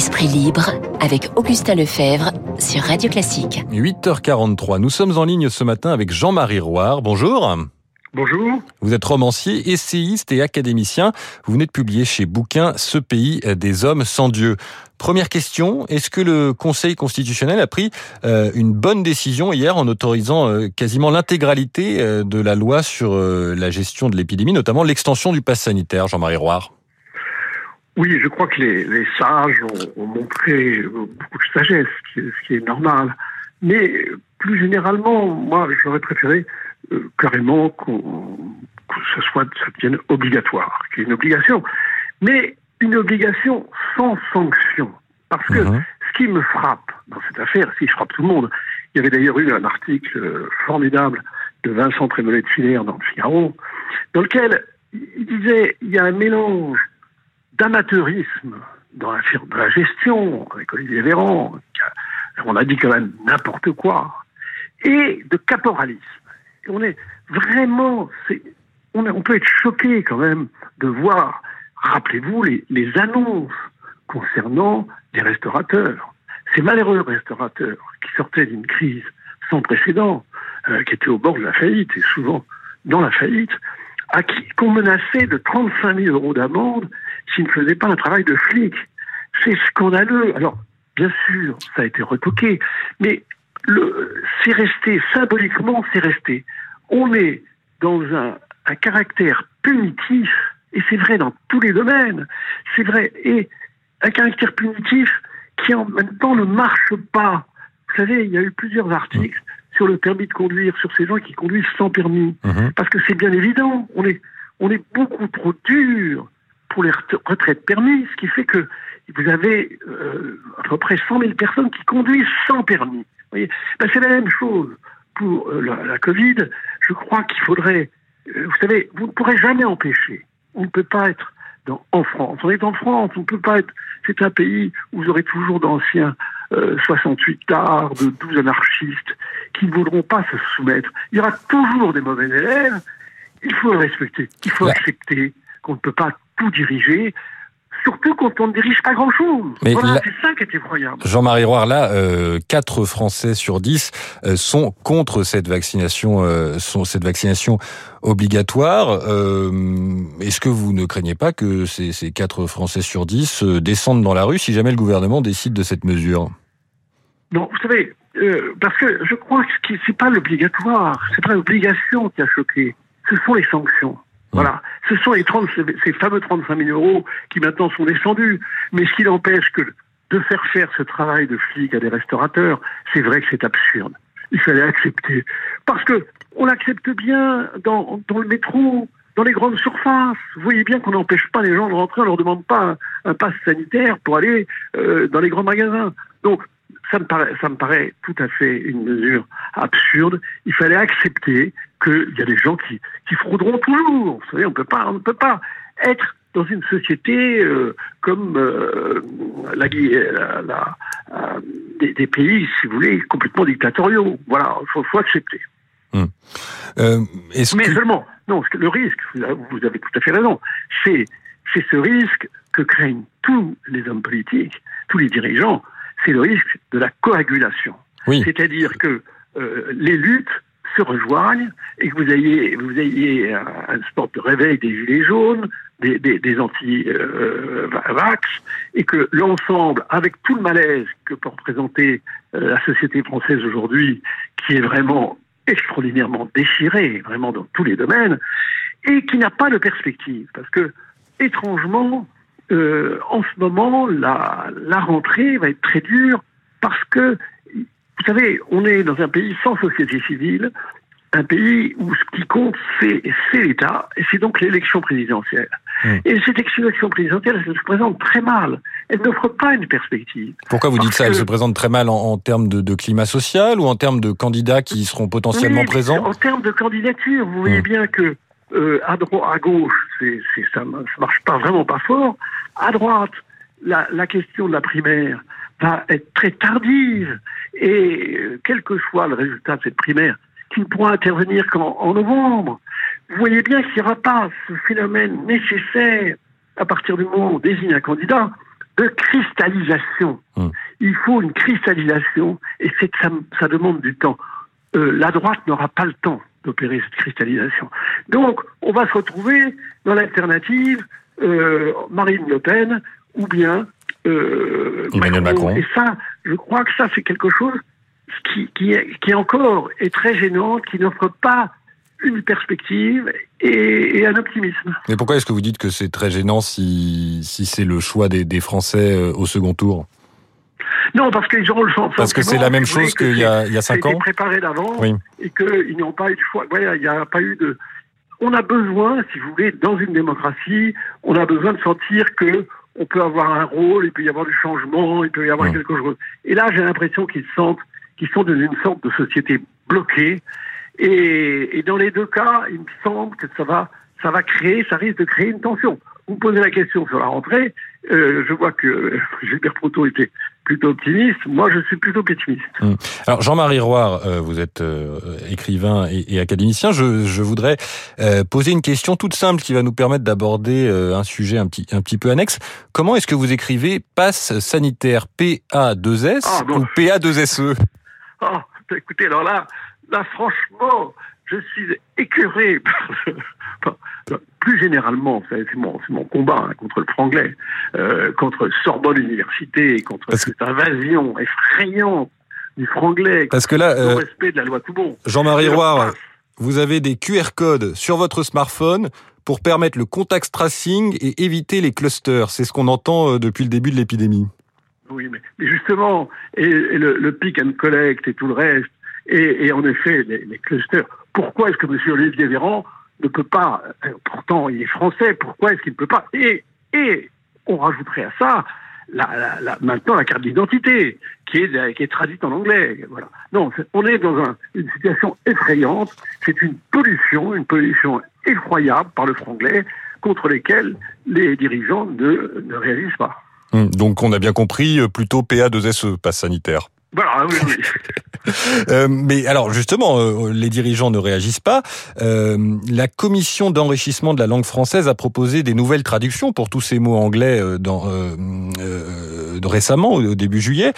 Esprit libre avec Augustin Lefebvre sur Radio Classique. 8h43, nous sommes en ligne ce matin avec Jean-Marie Roire. Bonjour. Bonjour. Vous êtes romancier, essayiste et académicien. Vous venez de publier chez Bouquin Ce pays des hommes sans Dieu. Première question, est-ce que le Conseil constitutionnel a pris euh, une bonne décision hier en autorisant euh, quasiment l'intégralité euh, de la loi sur la gestion de l'épidémie, notamment l'extension du pass sanitaire, Jean-Marie Roire? Oui, je crois que les, sages ont, montré beaucoup de sagesse, ce qui est normal. Mais plus généralement, moi, j'aurais préféré euh, carrément qu'on, que ce soit, ça devienne obligatoire, qu'il y ait une obligation. Mais une obligation sans sanction. Parce que mhm. ce qui me frappe dans cette affaire, si je frappe tout le monde, il y avait d'ailleurs eu un article euh, formidable de Vincent Trémollet de Filaire dans le Figaro, dans lequel il disait il y a un mélange d'amateurisme dans la, la gestion, avec Olivier Véran, on a dit quand même n'importe quoi, et de caporalisme on est vraiment, on, on, peut être choqué quand même de voir, rappelez-vous, les, annonces concernant les restaurateurs. Ces malheureux restaurateurs qui sortaient d'une crise sans précédent, euh, qui étaient au bord de la faillite et souvent dans la faillite, à qui qu'on menaçait de 35 000 euros d'amende s'ils ne faisaient pas un travail de flic. C'est scandaleux. Alors, bien sûr, ça a été retoqué, mais c'est resté, symboliquement, c'est resté. On est dans un, caractère punitif, et c'est vrai dans tous les domaines, c'est vrai, et un caractère punitif qui en même temps ne marche pas. Vous savez, il y a eu plusieurs articles sur le permis de conduire, sur ces gens qui conduisent sans permis. Mhm. Parce que c'est bien évident, on est, on est beaucoup trop dur pour les retraites permis, ce qui fait que vous avez euh, à peu près 100 000 personnes qui conduisent sans permis. Ben, c'est la même chose pour euh, la, Covid. Je crois qu'il faudrait, euh, vous savez, vous ne pourrez jamais empêcher. On ne peut pas être dans, en France. On est en France, on ne peut pas être. C'est un pays où vous aurez toujours d'anciens 68 tards, de 12 anarchistes qui ne voudront pas se soumettre. Il y aura toujours des mauvais élèves. Il faut le respecter. Il faut accepter qu'on ne peut pas tout diriger surtout quand on ne dirige pas grand-chose. Voilà, c'est ça qui est effroyable. Jean-Marie Roire, là, euh, 4 Français sur 10 euh, sont contre cette vaccination, euh, sont cette vaccination obligatoire. Euh, est-ce que vous ne craignez pas que ces, ces 4 Français sur 10 euh, descendent dans la rue si jamais le gouvernement décide de cette mesure? Non, vous savez, parce que je crois que c'est pas l'obligatoire, c'est pas l'obligation qui a choqué, ce sont les sanctions. Voilà. Ce sont les 30, ces fameux 35 000 euros qui maintenant sont descendus. Mais ce qui n'empêche que de faire faire ce travail de flic à des restaurateurs, c'est vrai que c'est absurde. Il fallait accepter. Parce que on l'accepte bien dans, le métro, dans les grandes surfaces. Vous voyez bien qu'on n'empêche pas les gens de rentrer, on leur demande pas un, passe sanitaire pour aller euh, dans les grands magasins. Donc, ça me, paraît, ça me paraît tout à fait une mesure absurde. Il fallait accepter qu'il y a des gens qui, qui frauderont toujours. Vous savez, on peut pas, on ne peut pas être dans une société euh, comme euh, la, la, euh, des, pays, si vous voulez, complètement dictatoriaux. Voilà, il faut, faut, accepter. Hum. Mais seulement, non, le risque, vous avez tout à fait raison, c'est c'est ce risque que craignent tous les hommes politiques, tous les dirigeants, c'est le risque de la coagulation. C'est-à-dire que les luttes se rejoignent et que vous ayez, vous ayez un, sport de réveil des gilets jaunes, des, des, anti-vax, et que l'ensemble, avec tout le malaise que peut représenter euh, la société française aujourd'hui, qui est vraiment extraordinairement déchirée, vraiment dans tous les domaines, et qui n'a pas de perspective. Parce que, étrangement, euh, en ce moment, la, la rentrée va être très dure parce que vous savez, on est dans un pays sans société civile, un pays où ce qui compte, c'est l'État, et c'est donc l'élection présidentielle. Et cette élection présidentielle, elle se présente très mal. Elle n'offre pas une perspective. Pourquoi vous dites ça Elle se présente très mal en, termes de, climat social ou en termes de candidats qui seront potentiellement présents? En termes de candidature, vous voyez hmm. bien que euh, à droite, à gauche, c'est ça, ne marche pas vraiment pas fort. À droite, la, la question de la primaire, va être très tardive. Et euh, quel que soit le résultat de cette primaire, qui ne pourra intervenir qu'en novembre, vous voyez bien qu'il n'y aura pas ce phénomène nécessaire à partir du moment où on désigne un candidat de cristallisation. Hmm. Il faut une cristallisation et c'est que ça, ça demande du temps. Euh, la droite n'aura pas le temps d'opérer cette cristallisation. Donc, on va se retrouver dans l'alternative euh, Marine Le Pen ou bien euh, Emmanuel Macron. Et ça, je crois que ça, c'est quelque chose qui, qui, encore est très gênant, qui n'offre pas une perspective et, et, un optimisme. Mais pourquoi est-ce que vous dites que c'est très gênant si, si c'est le choix des, des Français euh, au second tour? Non, parce qu'ils auront le sentiment. Parce que c'est la même chose qu'il y a, il y a cinq ans. préparé d'avant oui. et qu'ils n'ont pas eu de choix. Ouais, il n'y a pas eu de. On a besoin, si vous voulez, dans une démocratie, on a besoin de sentir que on peut avoir un rôle, il peut y avoir du changement, il peut y avoir mmh. quelque chose. Et là, j'ai l'impression qu'ils sentent qu'ils sont dans une sorte de société bloquée. Et, et, dans les deux cas, il me semble que ça va, ça va créer, ça risque de créer une tension. Vous me posez la question sur la rentrée, euh, je vois que Gilbert Proto était plutôt optimiste. Moi, je suis plutôt pessimiste. Hum. Alors, Jean-Marie Roire, euh, vous êtes euh, écrivain et, et, académicien. Je, je voudrais euh, poser une question toute simple qui va nous permettre d'aborder un sujet un petit, un petit peu annexe. Comment est-ce que vous écrivez passe sanitaire PA2S ah, ou PA2SE Ah, écoutez, alors là, là, franchement, je suis écœuré par, plus généralement, c'est mon, mon, combat hein, contre le franglais, euh, contre Sorbonne Université, contre Parce cette invasion effrayante du franglais, Parce que là, euh, respect de la loi Toubon. Jean-Marie Roire, vous avez des QR codes sur votre smartphone pour permettre le contact tracing et éviter les clusters. C'est ce qu'on entend euh, depuis le début de l'épidémie. Oui, mais, mais, justement, et, et le, le, pick and collect et tout le reste, et, et en effet, les, les clusters. Pourquoi est-ce que M. Olivier Véran ne peut pas, euh, pourtant il est français, pourquoi est-ce qu'il ne peut pas? Et, et on rajouterait à ça la, la, maintenant la carte d'identité qui est, qui est traduite en anglais. Voilà. Non, on est dans un, une situation effrayante. C'est une pollution, une pollution effroyable par le franglais contre lesquels les dirigeants ne, ne réalisent pas. Hum, donc on a bien compris, euh, plutôt PA2SE, passe sanitaire. Voilà, oui, euh, mais alors justement, euh, les dirigeants ne réagissent pas. Euh, la commission d'enrichissement de la langue française a proposé des nouvelles traductions pour tous ces mots anglais euh, dans, récemment, au début juillet.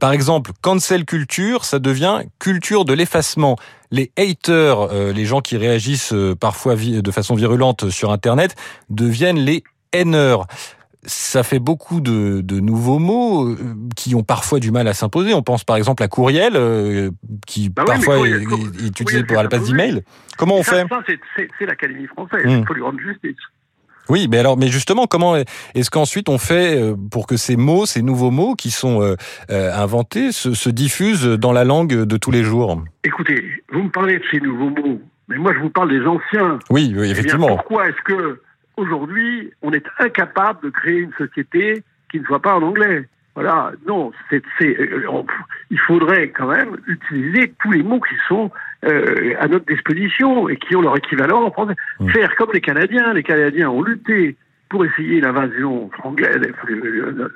par exemple, cancel culture, ça devient culture de l'effacement. Les haters, les gens qui réagissent parfois de façon virulente sur Internet, deviennent les haineurs ça fait beaucoup de, de, nouveaux mots euh, qui ont parfois du mal à s'imposer. On pense par exemple à courriel, euh, qui bah parfois oui, est, est, est, utilisé pour à la place d'email. Comment on ça, fait c'est l'Académie française. Il mmh. faut lui rendre justice. Oui, mais alors, mais justement, comment est-ce qu'ensuite on fait euh, pour que ces mots, ces nouveaux mots qui sont euh, inventés, se, se, diffusent dans la langue de tous les jours? Écoutez, vous me parlez de ces nouveaux mots, mais moi je vous parle des anciens. Oui, oui effectivement. Eh bien, pourquoi est-ce que aujourd'hui, on est incapable de créer une société qui ne soit pas en anglais. Voilà, non, c'est, euh, il faudrait quand même utiliser tous les mots qui sont euh, à notre disposition et qui ont leur équivalent en français. Mmh. Faire comme les Canadiens. Les Canadiens ont lutté pour essayer l'invasion anglaise de,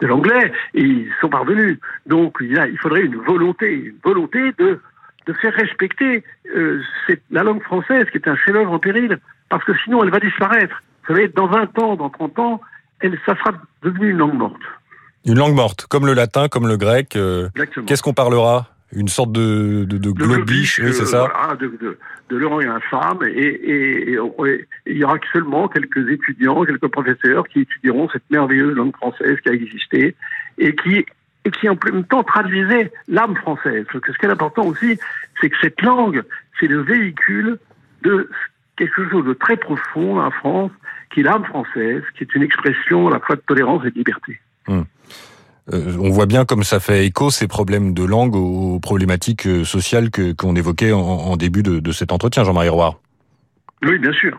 de, l'anglais et ils sont parvenus. Donc il, a, il faudrait une volonté, une volonté de, de faire respecter euh, cette, la langue française qui est un chef-d'œuvre en péril parce que sinon elle va disparaître. Vous savez, dans 20 ans, dans 30 ans, elle, ça sera devenu une langue morte. Une langue morte, comme le latin, comme le grec. Euh, Qu'est-ce qu'on parlera? Une sorte de, de, de globiche, oui, c'est ça euh, voilà, de, de, de et infâme, et, et, et, et, il y aura seulement quelques étudiants, quelques professeurs qui étudieront cette merveilleuse langue française qui a existé, et qui et qui en même temps traduisait l'âme française. Parce que ce qui est important aussi, c'est que cette langue, c'est le véhicule de quelque chose de très profond en France, qui est l'âme française, qui est une expression à la fois de tolérance et de liberté. Hum. Euh, on voit bien comme ça fait écho ces problèmes de langue aux problématiques euh, sociales que qu'on évoquait en, début de, de cet entretien, Jean-Marie Roire. Oui, bien sûr.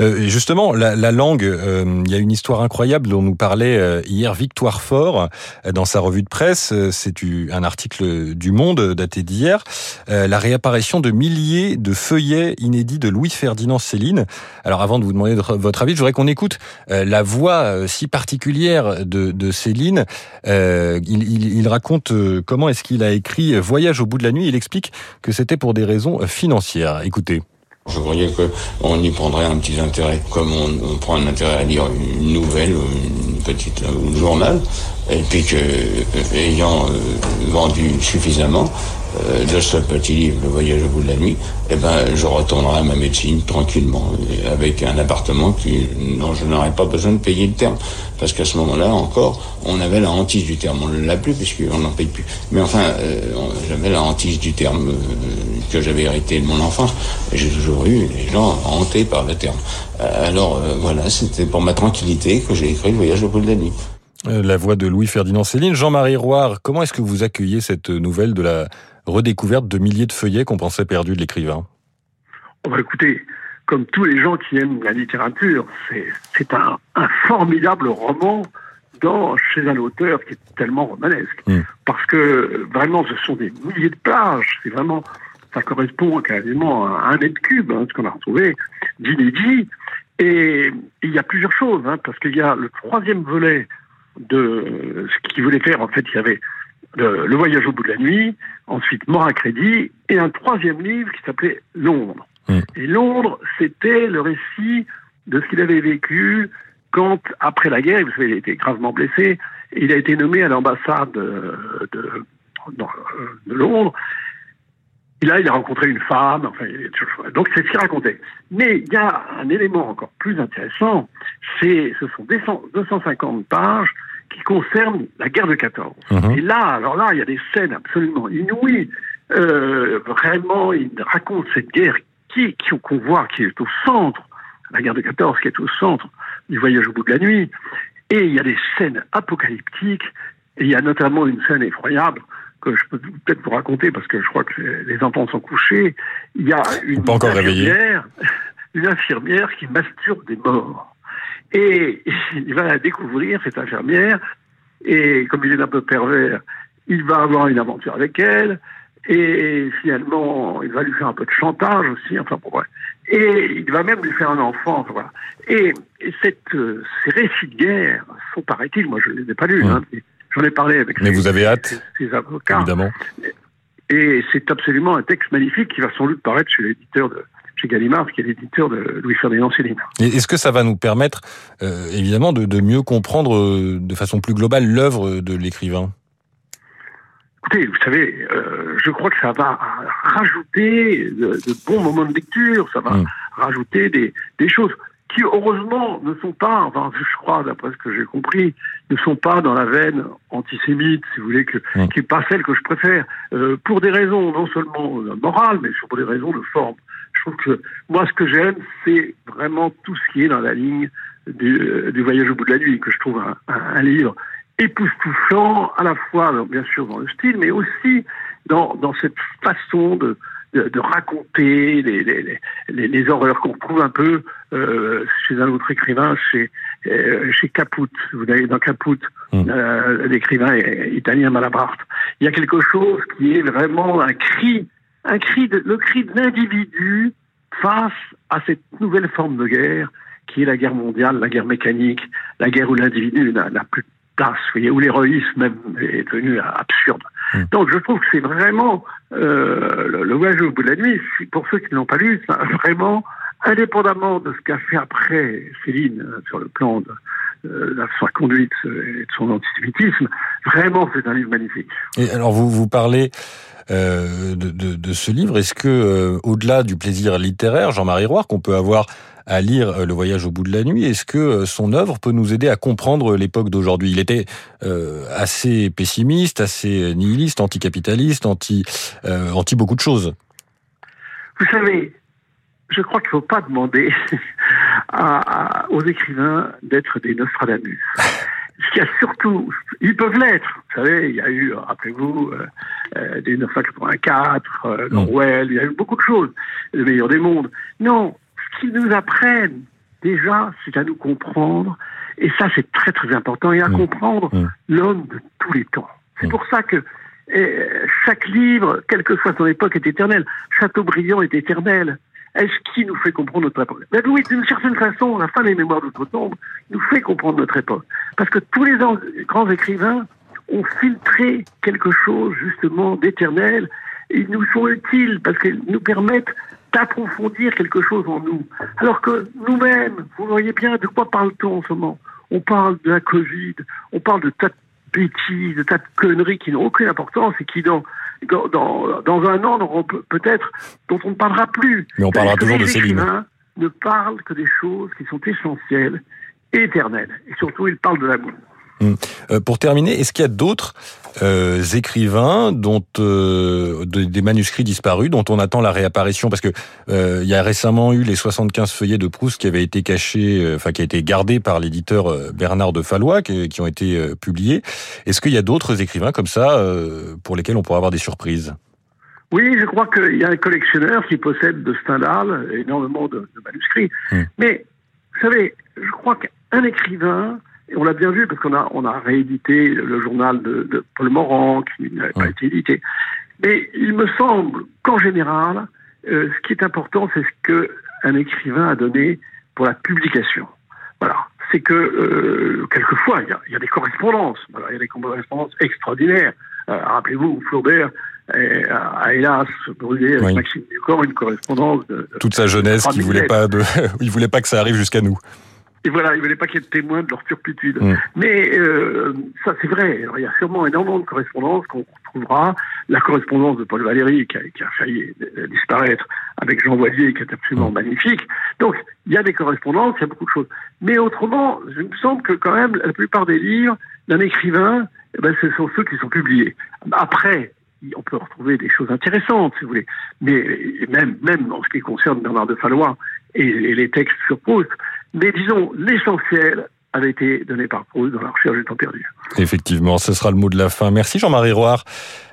Euh, justement, la, la langue, euh, il y a une histoire incroyable dont nous parlait euh, hier Victoire Fort euh, dans sa revue de presse. Euh, c'est un article du Monde daté d'hier. la réapparition de milliers de feuillets inédits de Louis-Ferdinand Céline. Alors, avant de vous demander votre avis, je voudrais qu'on écoute la voix si particulière de, de Céline. Il, il, il, raconte comment est-ce qu'il a écrit Voyage au bout de la nuit. Il explique que c'était pour des raisons financières. Écoutez. Je voyais qu'on y prendrait un petit intérêt, comme on, prend un intérêt à lire une nouvelle, une petite journal, et puis que, ayant vendu suffisamment, euh, de ce petit livre, Le voyage au bout de la nuit, eh ben, je retournerai à ma médecine tranquillement, avec un appartement qui, dont je n'aurais pas besoin de payer le terme. Parce qu'à ce moment-là, encore, on avait la hantise du terme. On ne l'a plus puisqu'on n'en paye plus. Mais enfin, euh, j'avais la hantise du terme euh, que j'avais hérité de mon enfance. J'ai toujours eu les gens hantés par le terme. alors voilà, c'était pour ma tranquillité que j'ai écrit Le voyage au bout de la nuit. La voix de Louis-Ferdinand Céline. Jean-Marie Roire, comment est-ce que vous accueillez cette nouvelle de la redécouverte de milliers de feuillets qu'on pensait perdus de l'écrivain? Oh bah Écoutez, comme tous les gens qui aiment la littérature, c'est un, un, formidable roman dans, chez un auteur qui est tellement romanesque. Hmm. Parce que vraiment, ce sont des milliers de pages. C'est vraiment, ça correspond quasiment à un mètre cube, hein, ce qu'on a retrouvé d'inédit. Et il y a plusieurs choses, hein, parce qu'il y a le troisième volet de ce qu'il voulait faire. En fait, il y avait le, Voyage au bout de la nuit, ensuite Mort à crédit, et un troisième livre qui s'appelait Londres. Et Londres, c'était le récit de ce qu'il avait vécu quand, après la guerre, vous savez, il a été gravement blessé, il a été nommé à l'ambassade de, de, de, Londres. Et là, il a rencontré une femme, enfin, donc c'est ce qu'il racontait. Mais il y a un élément encore plus intéressant, c'est, ce sont 250 pages qui concerne la guerre de 14. Mhm. Et là, alors là, il y a des scènes absolument inouïes. Euh, vraiment, il raconte cette guerre qui, qu'on voit, qui est au centre, la guerre de 14, qui est au centre du voyage au bout de la nuit. Et il y a des scènes apocalyptiques. Et il y a notamment une scène effroyable que je peux peut-être vous raconter parce que je crois que les enfants sont couchés. Il y a une, infirmière, une infirmière qui masturbe des morts. Et il va la découvrir, cette infirmière, et comme il est un peu pervers, il va avoir une aventure avec elle, et finalement, il va lui faire un peu de chantage aussi, enfin pour vrai. Et il va même lui faire un enfant, voilà. Et, cette, ces récits de guerre sont, paraît-il, moi je ne les ai pas lus, hein, j'en ai parlé avec Mais vous avez hâte, ces avocats. Évidemment. Et c'est absolument un texte magnifique qui va sans doute paraître chez l'éditeur de, chez Gallimard, qui est l'éditeur de Louis-Ferdinand Céline. Est-ce que ça va nous permettre, euh, évidemment, de, mieux comprendre euh, de façon plus globale l'œuvre de l'écrivain? Écoutez, vous savez, euh, je crois que ça va rajouter de, bons moments de lecture, ça va mm. rajouter des, des choses qui heureusement ne sont pas, enfin je crois d'après ce que j'ai compris, ne sont pas dans la veine antisémite, si vous voulez, que, mm. qui n'est pas celle que je préfère, pour des raisons non seulement morales, mais pour des raisons de forme. Je trouve que moi, ce que j'aime, c'est vraiment tout ce qui est dans la ligne du, euh, Voyage au bout de la nuit, que je trouve un, livre époustouflant, à la fois, bien sûr, dans le style, mais aussi dans, dans cette façon de, de, raconter les, les, les, les horreurs qu'on trouve un peu euh, chez un autre écrivain, chez, euh, chez Caput. Vous avez dans Caput, mm. euh, l'écrivain italien Malabarte. Il y a quelque chose qui est vraiment un cri un cri de, le cri de l'individu face à cette nouvelle forme de guerre qui est la guerre mondiale, la guerre mécanique, la guerre où l'individu n'a plus de place, où l'héroïsme même est devenu absurde. Hmm. Donc je trouve que c'est vraiment euh, le, voyage au bout de la nuit, pour ceux qui ne l'ont pas lu, vraiment, indépendamment de ce qu'a fait après Céline euh, sur le plan de, euh, sa conduite et de son antisémitisme, vraiment c'est un livre magnifique. Et alors vous, vous parlez euh, de, de, de, ce livre. Est-ce que, euh, au-delà du plaisir littéraire, Jean-Marie Roire, qu'on peut avoir à lire euh, Le Voyage au bout de la nuit, est-ce que son œuvre peut nous aider à comprendre l'époque d'aujourd'hui? Il était assez pessimiste, assez nihiliste, anticapitaliste, anti, anti beaucoup de choses. Vous savez, je crois qu'il ne faut pas demander à, aux écrivains d'être des Nostradamus. Ce qu'il y a surtout, ils peuvent l'être. Vous savez, il y a eu, rappelez-vous, euh, euh, 1984, euh, Orwell, il y a eu beaucoup de choses, le meilleur des mondes. Non, qu'ils nous apprennent, déjà, c'est à nous comprendre, et ça c'est très très important, et à comprendre l'homme de tous les temps. C'est pour ça que euh, chaque livre, quelle que soit son époque, est éternel. Chateaubriand est éternel est-ce qui nous fait comprendre notre époque? Ben Oui, d'une certaine façon, la fin des mémoires d'outre-tombe nous fait comprendre notre époque. Parce que tous les grands écrivains ont filtré quelque chose, justement, d'éternel. Ils nous sont utiles parce qu'ils nous permettent d'approfondir quelque chose en nous. Alors que nous-mêmes, vous voyez bien de quoi parle-t-on en ce moment on parle de la Covid, on parle de tas de bêtises, de tas de conneries qui n'ont aucune importance et qui, dans, dans, dans un an, peut-être, dont on ne parlera plus. Mais on parlera toujours de livres. ne parlent que des choses qui sont essentielles et éternelles. Et surtout, ils parlent de l'amour. Hum. Euh, pour terminer, est-ce qu'il y a d'autres euh, écrivains dont euh, des manuscrits disparus dont on attend la réapparition? Parce que il y a récemment eu les 75 feuillets de Proust qui avaient été cachés, enfin qui a été gardés par l'éditeur Bernard de Fallois qui, qui ont été publiés. Est-ce qu'il y a d'autres écrivains comme ça pour lesquels on pourrait avoir des surprises? Oui, je crois qu'il y a un collectionneur qui possède de Stendhal énormément de, de manuscrits. Hum. Mais, vous savez, je crois qu'un écrivain, et on l'a bien vu parce qu'on a, on a réédité le journal de, de Paul Morand qui n'avait pas été édité. Mais il me semble qu'en général, euh, ce qui est important, c'est ce que un écrivain a donné pour la publication. Voilà. C'est que euh, quelquefois, il y, a, il y, a, des correspondances. Voilà, il y a des correspondances extraordinaires. Euh, Rappelez-vous, Flaubert a, hélas brûlé avec Maxime Ducor une correspondance de, toute sa jeunesse qui voulait pas de, il voulait pas que ça arrive jusqu'à nous. Et voilà, ils ne voulaient pas qu'il y ait de témoins de leur turpitude. Mm. Mais euh, ça, c'est vrai. il y a sûrement énormément de correspondances qu'on retrouvera. La correspondance de Paul Valéry, qui a, qui a failli disparaître, avec Jean Voisier, qui est absolument mm. magnifique. Donc, il y a des correspondances, il y a beaucoup de choses. Mais autrement, il me semble que quand même, la plupart des livres d'un écrivain, eh ben, ce sont ceux qui sont publiés. Après, on peut retrouver des choses intéressantes, si vous voulez. Mais même, même en ce qui concerne Bernard de Fallois et, les textes sur Proust. Mais disons, l'essentiel avait été donné par Proust dans la recherche du temps perdu. Effectivement, ce sera le mot de la fin. Merci Jean-Marie Roire,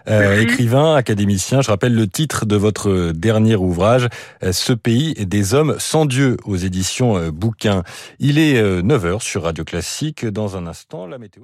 euh, écrivain, académicien. Je rappelle le titre de votre dernier ouvrage, euh, Ce pays des hommes sans Dieu, aux éditions euh, Bouquin. Il est 9h sur Radio Classique. Dans un instant, la météo.